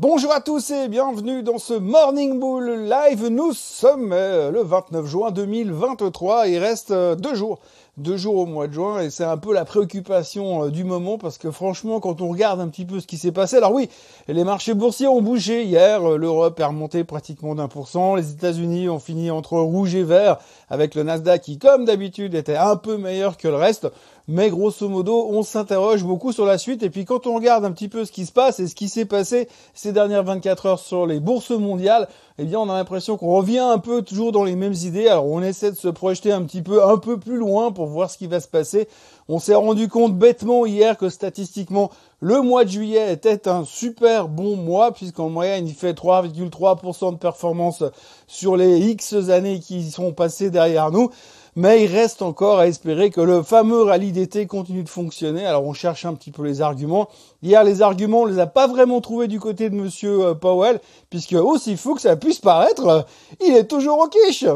Bonjour à tous et bienvenue dans ce Morning Bull Live. Nous sommes euh, le 29 juin 2023. Il reste euh, deux jours deux jours au mois de juin et c'est un peu la préoccupation euh, du moment parce que franchement quand on regarde un petit peu ce qui s'est passé, alors oui, les marchés boursiers ont bougé hier, l'Europe est remontée pratiquement d'un pour cent, les États-Unis ont fini entre rouge et vert avec le Nasdaq qui comme d'habitude était un peu meilleur que le reste. Mais grosso modo, on s'interroge beaucoup sur la suite. Et puis quand on regarde un petit peu ce qui se passe et ce qui s'est passé ces dernières 24 heures sur les bourses mondiales, eh bien on a l'impression qu'on revient un peu toujours dans les mêmes idées. Alors on essaie de se projeter un petit peu, un peu plus loin pour voir ce qui va se passer. On s'est rendu compte bêtement hier que statistiquement, le mois de juillet était un super bon mois puisqu'en moyenne il fait 3,3% de performance sur les X années qui sont passées derrière nous mais il reste encore à espérer que le fameux rallye d'été continue de fonctionner. Alors on cherche un petit peu les arguments. Hier, les arguments, on les a pas vraiment trouvés du côté de Monsieur euh, Powell, puisque aussi fou que ça puisse paraître, il est toujours au quiche.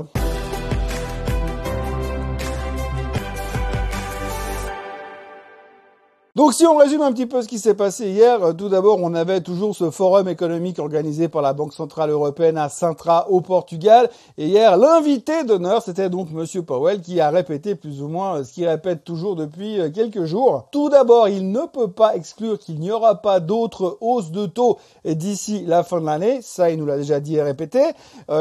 Donc si on résume un petit peu ce qui s'est passé hier, euh, tout d'abord on avait toujours ce forum économique organisé par la Banque Centrale Européenne à Sintra au Portugal. Et hier l'invité d'honneur c'était donc Monsieur Powell qui a répété plus ou moins euh, ce qu'il répète toujours depuis euh, quelques jours. Tout d'abord il ne peut pas exclure qu'il n'y aura pas d'autres hausses de taux d'ici la fin de l'année. Ça il nous l'a déjà dit et répété.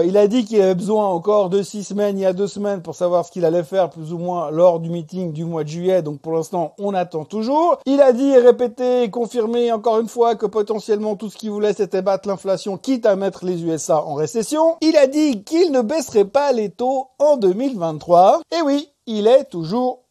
il a dit qu'il avait besoin encore de six semaines, il y a deux semaines pour savoir ce qu'il allait faire plus ou moins lors du meeting du mois de juillet. Donc pour l'instant on attend toujours. Il a dit et répété et confirmé encore une fois que potentiellement tout ce qu'il voulait c'était battre l'inflation quitte à mettre les USA en récession. Il a dit qu'il ne baisserait pas les taux en 2023. Et oui, il est toujours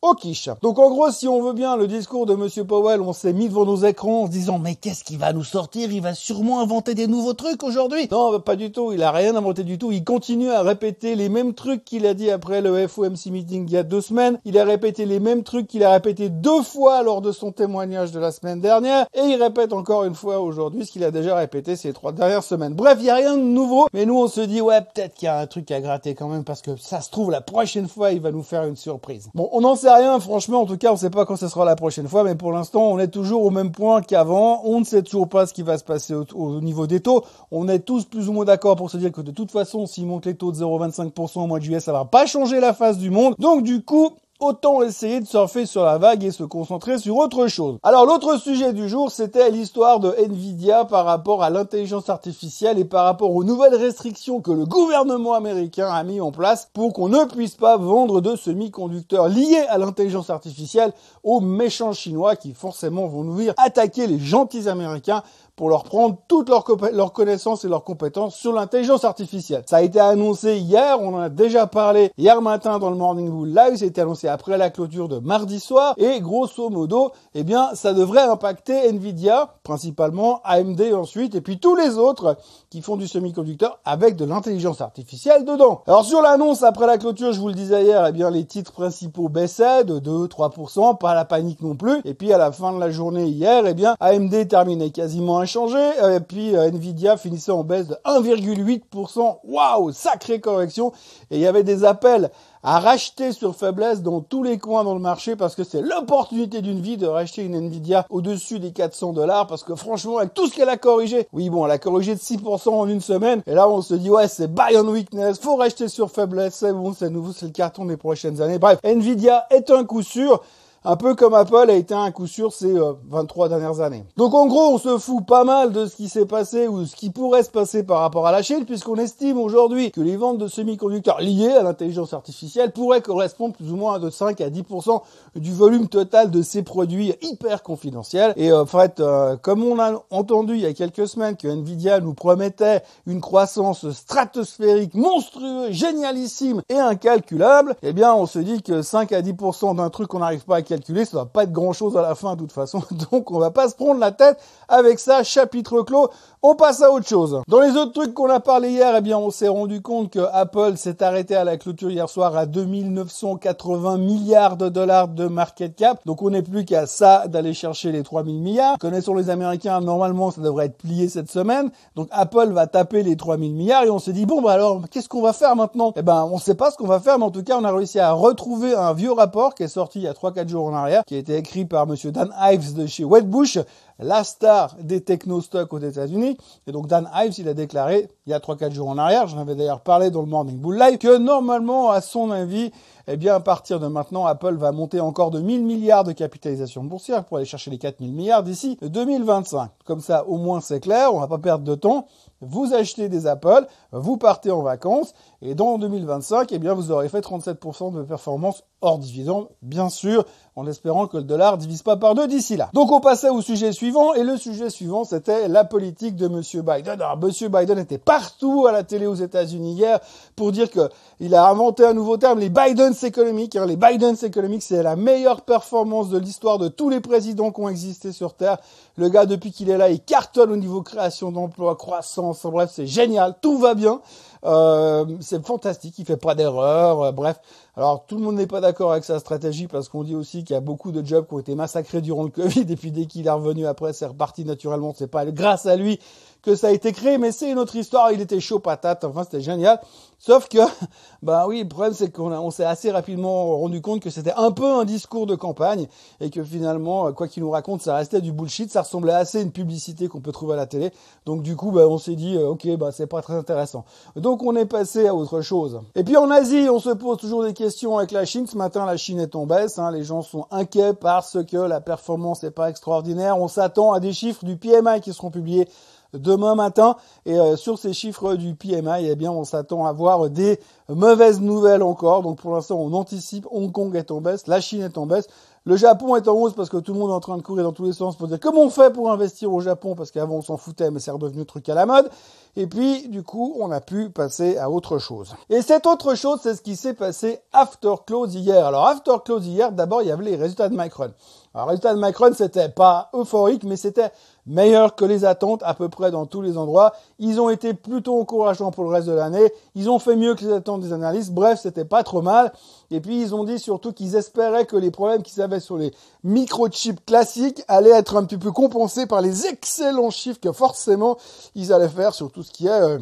Donc en gros, si on veut bien le discours de Monsieur Powell, on s'est mis devant nos écrans en se disant mais qu'est-ce qu'il va nous sortir? Il va sûrement inventer des nouveaux trucs aujourd'hui. Non, pas du tout. Il a rien inventé du tout. Il continue à répéter les mêmes trucs qu'il a dit après le FOMC meeting il y a deux semaines. Il a répété les mêmes trucs qu'il a répété deux fois lors de son témoignage de la semaine dernière, et il répète encore une fois aujourd'hui ce qu'il a déjà répété ces trois dernières semaines. Bref, il y a rien de nouveau, mais nous on se dit ouais peut-être qu'il y a un truc à gratter quand même parce que ça se trouve la prochaine fois il va nous faire une surprise. Bon, on n'en sait rien, franchement, en tout cas, on ne sait pas quand ce sera la prochaine fois, mais pour l'instant, on est toujours au même point qu'avant. On ne sait toujours pas ce qui va se passer au, niveau des taux. On est tous plus ou moins d'accord pour se dire que de toute façon, s'il monte les taux de 0,25% au mois de juillet, ça va pas changer la face du monde. Donc, du coup, autant essayer de surfer sur la vague et se concentrer sur autre chose. Alors l'autre sujet du jour, c'était l'histoire de Nvidia par rapport à l'intelligence artificielle et par rapport aux nouvelles restrictions que le gouvernement américain a mis en place pour qu'on ne puisse pas vendre de semi-conducteurs liés à l'intelligence artificielle aux méchants chinois qui forcément vont nous venir attaquer les gentils américains pour leur prendre toutes leurs leur connaissances et leurs compétences sur l'intelligence artificielle. Ça a été annoncé hier, on en a déjà parlé hier matin dans le Morning Bull Live, été annoncé après la clôture de mardi soir, et grosso modo, eh bien, ça devrait impacter Nvidia, principalement, AMD ensuite, et puis tous les autres qui font du semi-conducteur avec de l'intelligence artificielle dedans. Alors sur l'annonce après la clôture, je vous le disais hier, eh bien, les titres principaux baissaient de 2-3%, pas la panique non plus, et puis à la fin de la journée hier, eh bien, AMD terminait quasiment changé. Et puis euh, Nvidia finissait en baisse de 1,8%. Waouh, sacrée correction. Et il y avait des appels à racheter sur faiblesse dans tous les coins dans le marché parce que c'est l'opportunité d'une vie de racheter une Nvidia au-dessus des 400 dollars parce que franchement avec tout ce qu'elle a corrigé, oui bon elle a corrigé de 6% en une semaine et là on se dit ouais c'est buy on weakness, faut racheter sur faiblesse, c'est bon c'est nouveau, c'est le carton des prochaines années. Bref, Nvidia est un coup sûr un peu comme Apple a été un coup sûr ces 23 euh, dernières années. Donc en gros, on se fout pas mal de ce qui s'est passé ou ce qui pourrait se passer par rapport à la Chine, puisqu'on estime aujourd'hui que les ventes de semi-conducteurs liées à l'intelligence artificielle pourraient correspondre plus ou moins de 5 à 10% du volume total de ces produits hyper confidentiels. Et euh, fait, euh, comme on a entendu il y a quelques semaines que Nvidia nous promettait une croissance stratosphérique, monstrueuse, génialissime et incalculable, eh bien on se dit que 5 à 10% d'un truc qu'on n'arrive pas à calculer, ça va pas être grand chose à la fin de toute façon. Donc on va pas se prendre la tête avec ça, chapitre clos. On passe à autre chose. Dans les autres trucs qu'on a parlé hier, eh bien on s'est rendu compte que Apple s'est arrêté à la clôture hier soir à 2980 milliards de dollars de market cap. Donc on n'est plus qu'à ça d'aller chercher les 3000 milliards. Connaissons les Américains, normalement ça devrait être plié cette semaine. Donc Apple va taper les 3000 milliards et on s'est dit bon bah alors qu'est-ce qu'on va faire maintenant? Eh ben on sait pas ce qu'on va faire mais en tout cas on a réussi à retrouver un vieux rapport qui est sorti il y a 3 4 jours en arrière qui a été écrit par monsieur Dan Ives de chez Wedbush la star des techno-stocks aux États-Unis. Et donc Dan Ives, il a déclaré il y a 3-4 jours en arrière, j'en avais d'ailleurs parlé dans le Morning Bull Live, que normalement, à son avis, eh bien, à partir de maintenant, Apple va monter encore de 1000 milliards de capitalisation boursière pour aller chercher les 4000 milliards d'ici 2025. Comme ça, au moins, c'est clair, on va pas perdre de temps vous achetez des Apple, vous partez en vacances, et dans 2025, eh bien, vous aurez fait 37% de performance hors dividende, bien sûr, en espérant que le dollar divise pas par deux d'ici là. Donc on passait au sujet suivant, et le sujet suivant, c'était la politique de Monsieur Biden. Alors Monsieur Biden était partout à la télé aux États-Unis hier pour dire que il a inventé un nouveau terme, les Biden's économiques. Les Biden's économiques, c'est la meilleure performance de l'histoire de tous les présidents qui ont existé sur Terre. Le gars, depuis qu'il est là, il cartonne au niveau création d'emplois, croissance, bref, c'est génial, tout va bien. Euh, c'est fantastique, il fait pas d'erreur, euh, bref. Alors tout le monde n'est pas d'accord avec sa stratégie parce qu'on dit aussi qu'il y a beaucoup de jobs qui ont été massacrés durant le Covid et puis dès qu'il est revenu après, c'est reparti naturellement. C'est pas grâce à lui que ça a été créé, mais c'est une autre histoire. Il était chaud patate, enfin c'était génial. Sauf que, ben oui, le problème c'est qu'on on s'est assez rapidement rendu compte que c'était un peu un discours de campagne et que finalement, quoi qu'il nous raconte, ça restait du bullshit. Ça ressemblait assez à une publicité qu'on peut trouver à la télé. Donc du coup, ben, on s'est dit, euh, ok, ben c'est pas très intéressant. Donc on est passé à autre chose. Et puis en Asie, on se pose toujours des questions avec la Chine. Ce matin, la Chine est en baisse. Hein. Les gens sont inquiets parce que la performance n'est pas extraordinaire. On s'attend à des chiffres du PMI qui seront publiés demain matin. Et euh, sur ces chiffres du PMI, eh bien, on s'attend à voir des mauvaises nouvelles encore. Donc pour l'instant, on anticipe Hong Kong est en baisse, la Chine est en baisse. Le Japon est en hausse parce que tout le monde est en train de courir dans tous les sens pour dire comment on fait pour investir au Japon parce qu'avant on s'en foutait mais c'est redevenu truc à la mode. Et puis du coup on a pu passer à autre chose. Et cette autre chose c'est ce qui s'est passé after close hier. Alors after close hier d'abord il y avait les résultats de Micron. Alors, le résultat de Macron, c'était pas euphorique, mais c'était meilleur que les attentes à peu près dans tous les endroits. Ils ont été plutôt encourageants pour le reste de l'année. Ils ont fait mieux que les attentes des analystes. Bref, c'était pas trop mal. Et puis, ils ont dit surtout qu'ils espéraient que les problèmes qu'ils avaient sur les microchips classiques allaient être un petit peu compensés par les excellents chiffres que forcément ils allaient faire sur tout ce qui est euh,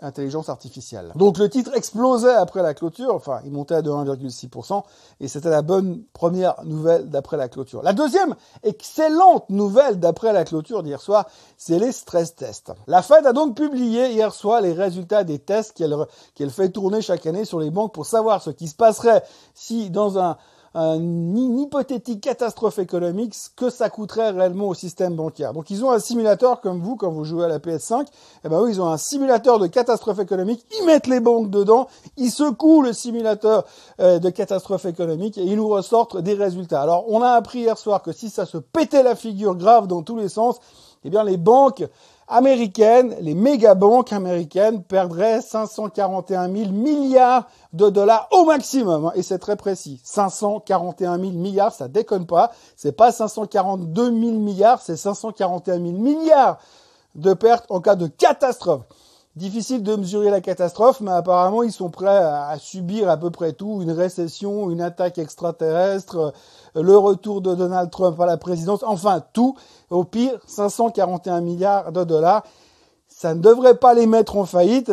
intelligence artificielle. Donc le titre explosait après la clôture, enfin il montait à de 1,6% et c'était la bonne première nouvelle d'après la clôture. La deuxième excellente nouvelle d'après la clôture d'hier soir, c'est les stress tests. La Fed a donc publié hier soir les résultats des tests qu'elle fait tourner chaque année sur les banques pour savoir ce qui se passerait si dans un une hypothétique catastrophe économique, ce que ça coûterait réellement au système bancaire. Donc ils ont un simulateur comme vous quand vous jouez à la PS5, et eh ben ils ont un simulateur de catastrophe économique, ils mettent les banques dedans, ils secouent le simulateur euh, de catastrophe économique et ils nous ressortent des résultats. Alors on a appris hier soir que si ça se pétait la figure grave dans tous les sens, eh bien les banques américaines, les méga banques américaines perdraient 541 000 milliards de dollars au maximum. Hein, et c'est très précis. 541 000 milliards, ça déconne pas. C'est pas 542 000 milliards, c'est 541 000 milliards de pertes en cas de catastrophe. Difficile de mesurer la catastrophe, mais apparemment ils sont prêts à subir à peu près tout, une récession, une attaque extraterrestre, le retour de Donald Trump à la présidence, enfin tout. Au pire, 541 milliards de dollars. Ça ne devrait pas les mettre en faillite.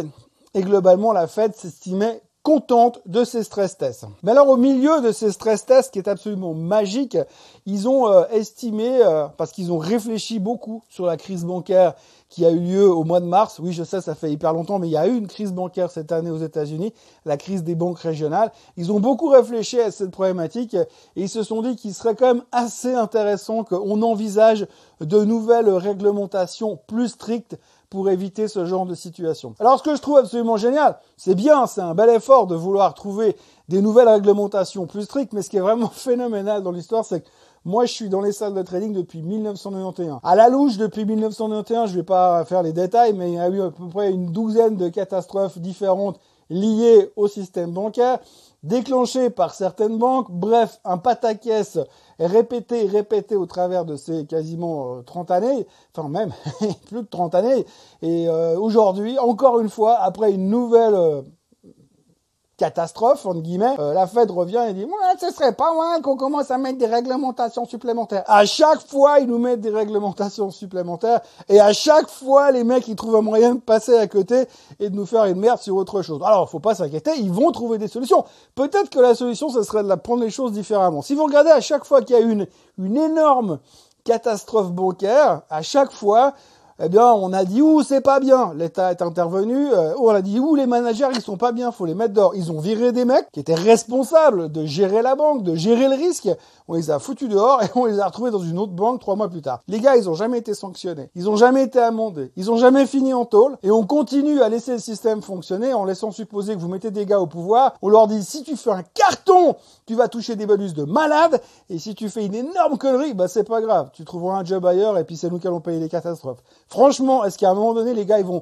Et globalement, la Fed s'estimait contente de ces stress tests. Mais alors au milieu de ces stress tests qui est absolument magique, ils ont euh, estimé, euh, parce qu'ils ont réfléchi beaucoup sur la crise bancaire qui a eu lieu au mois de mars. Oui, je sais, ça fait hyper longtemps, mais il y a eu une crise bancaire cette année aux États-Unis, la crise des banques régionales. Ils ont beaucoup réfléchi à cette problématique et ils se sont dit qu'il serait quand même assez intéressant qu'on envisage de nouvelles réglementations plus strictes pour éviter ce genre de situation. Alors ce que je trouve absolument génial, c'est bien, c'est un bel effort de vouloir trouver des nouvelles réglementations plus strictes, mais ce qui est vraiment phénoménal dans l'histoire, c'est que moi, je suis dans les salles de trading depuis 1991. À la louche, depuis 1991, je vais pas faire les détails, mais il y a eu à peu près une douzaine de catastrophes différentes liées au système bancaire, déclenchées par certaines banques. Bref, un pataquès répété, répété au travers de ces quasiment 30 euh, années, enfin même plus de 30 années. Et euh, aujourd'hui, encore une fois, après une nouvelle euh, catastrophe, guillemets, la Fed revient et dit, ce serait pas mal qu'on commence à mettre des réglementations supplémentaires. À chaque fois, ils nous mettent des réglementations supplémentaires et à chaque fois, les mecs, ils trouvent un moyen de passer à côté et de nous faire une merde sur autre chose. Alors, faut pas s'inquiéter, ils vont trouver des solutions. Peut-être que la solution, ce serait de la prendre les choses différemment. Si vous regardez à chaque fois qu'il y a une énorme catastrophe bancaire, à chaque fois, eh bien, on a dit ouh c'est pas bien. L'État est intervenu. Euh, on a dit ouh les managers ils sont pas bien, faut les mettre dehors. Ils ont viré des mecs qui étaient responsables de gérer la banque, de gérer le risque. On les a foutus dehors et on les a retrouvés dans une autre banque trois mois plus tard. Les gars, ils ont jamais été sanctionnés, ils ont jamais été amendés, ils ont jamais fini en tôle et on continue à laisser le système fonctionner en laissant supposer que vous mettez des gars au pouvoir. On leur dit si tu fais un carton, tu vas toucher des bonus de malade et si tu fais une énorme connerie, bah c'est pas grave, tu trouveras un job ailleurs et puis c'est nous qui allons payer les catastrophes. Franchement, est-ce qu'à un moment donné, les gars, ils vont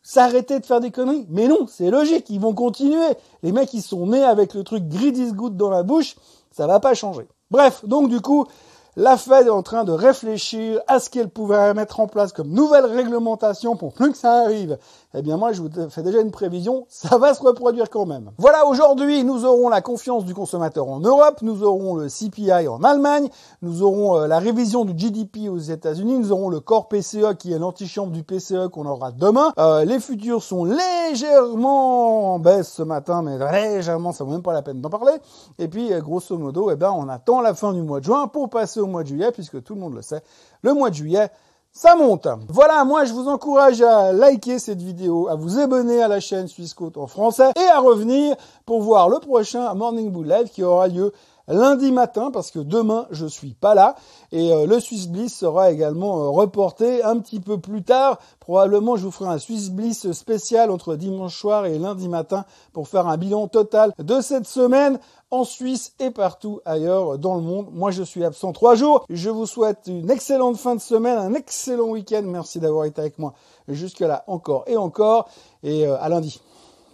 s'arrêter de faire des conneries? Mais non, c'est logique, ils vont continuer. Les mecs, ils sont nés avec le truc greed is good dans la bouche, ça va pas changer. Bref, donc du coup, la Fed est en train de réfléchir à ce qu'elle pouvait mettre en place comme nouvelle réglementation pour plus que ça arrive. Eh bien moi, je vous fais déjà une prévision, ça va se reproduire quand même. Voilà, aujourd'hui, nous aurons la confiance du consommateur en Europe, nous aurons le CPI en Allemagne, nous aurons euh, la révision du GDP aux États-Unis, nous aurons le corps PCE qui est l'antichambre du PCE qu'on aura demain. Euh, les futurs sont légèrement en baisse ce matin, mais légèrement, ça vaut même pas la peine d'en parler. Et puis, euh, grosso modo, eh ben, on attend la fin du mois de juin pour passer au mois de juillet, puisque tout le monde le sait, le mois de juillet, ça monte. Voilà, moi je vous encourage à liker cette vidéo, à vous abonner à la chaîne Suisse en français et à revenir pour voir le prochain Morning Bull Live qui aura lieu lundi matin parce que demain je suis pas là et euh, le Swiss Bliss sera également euh, reporté un petit peu plus tard. Probablement je vous ferai un Swiss Bliss spécial entre dimanche soir et lundi matin pour faire un bilan total de cette semaine en Suisse et partout ailleurs dans le monde. Moi je suis absent trois jours. Je vous souhaite une excellente fin de semaine, un excellent week-end. Merci d'avoir été avec moi jusque là encore et encore et euh, à lundi.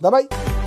Bye bye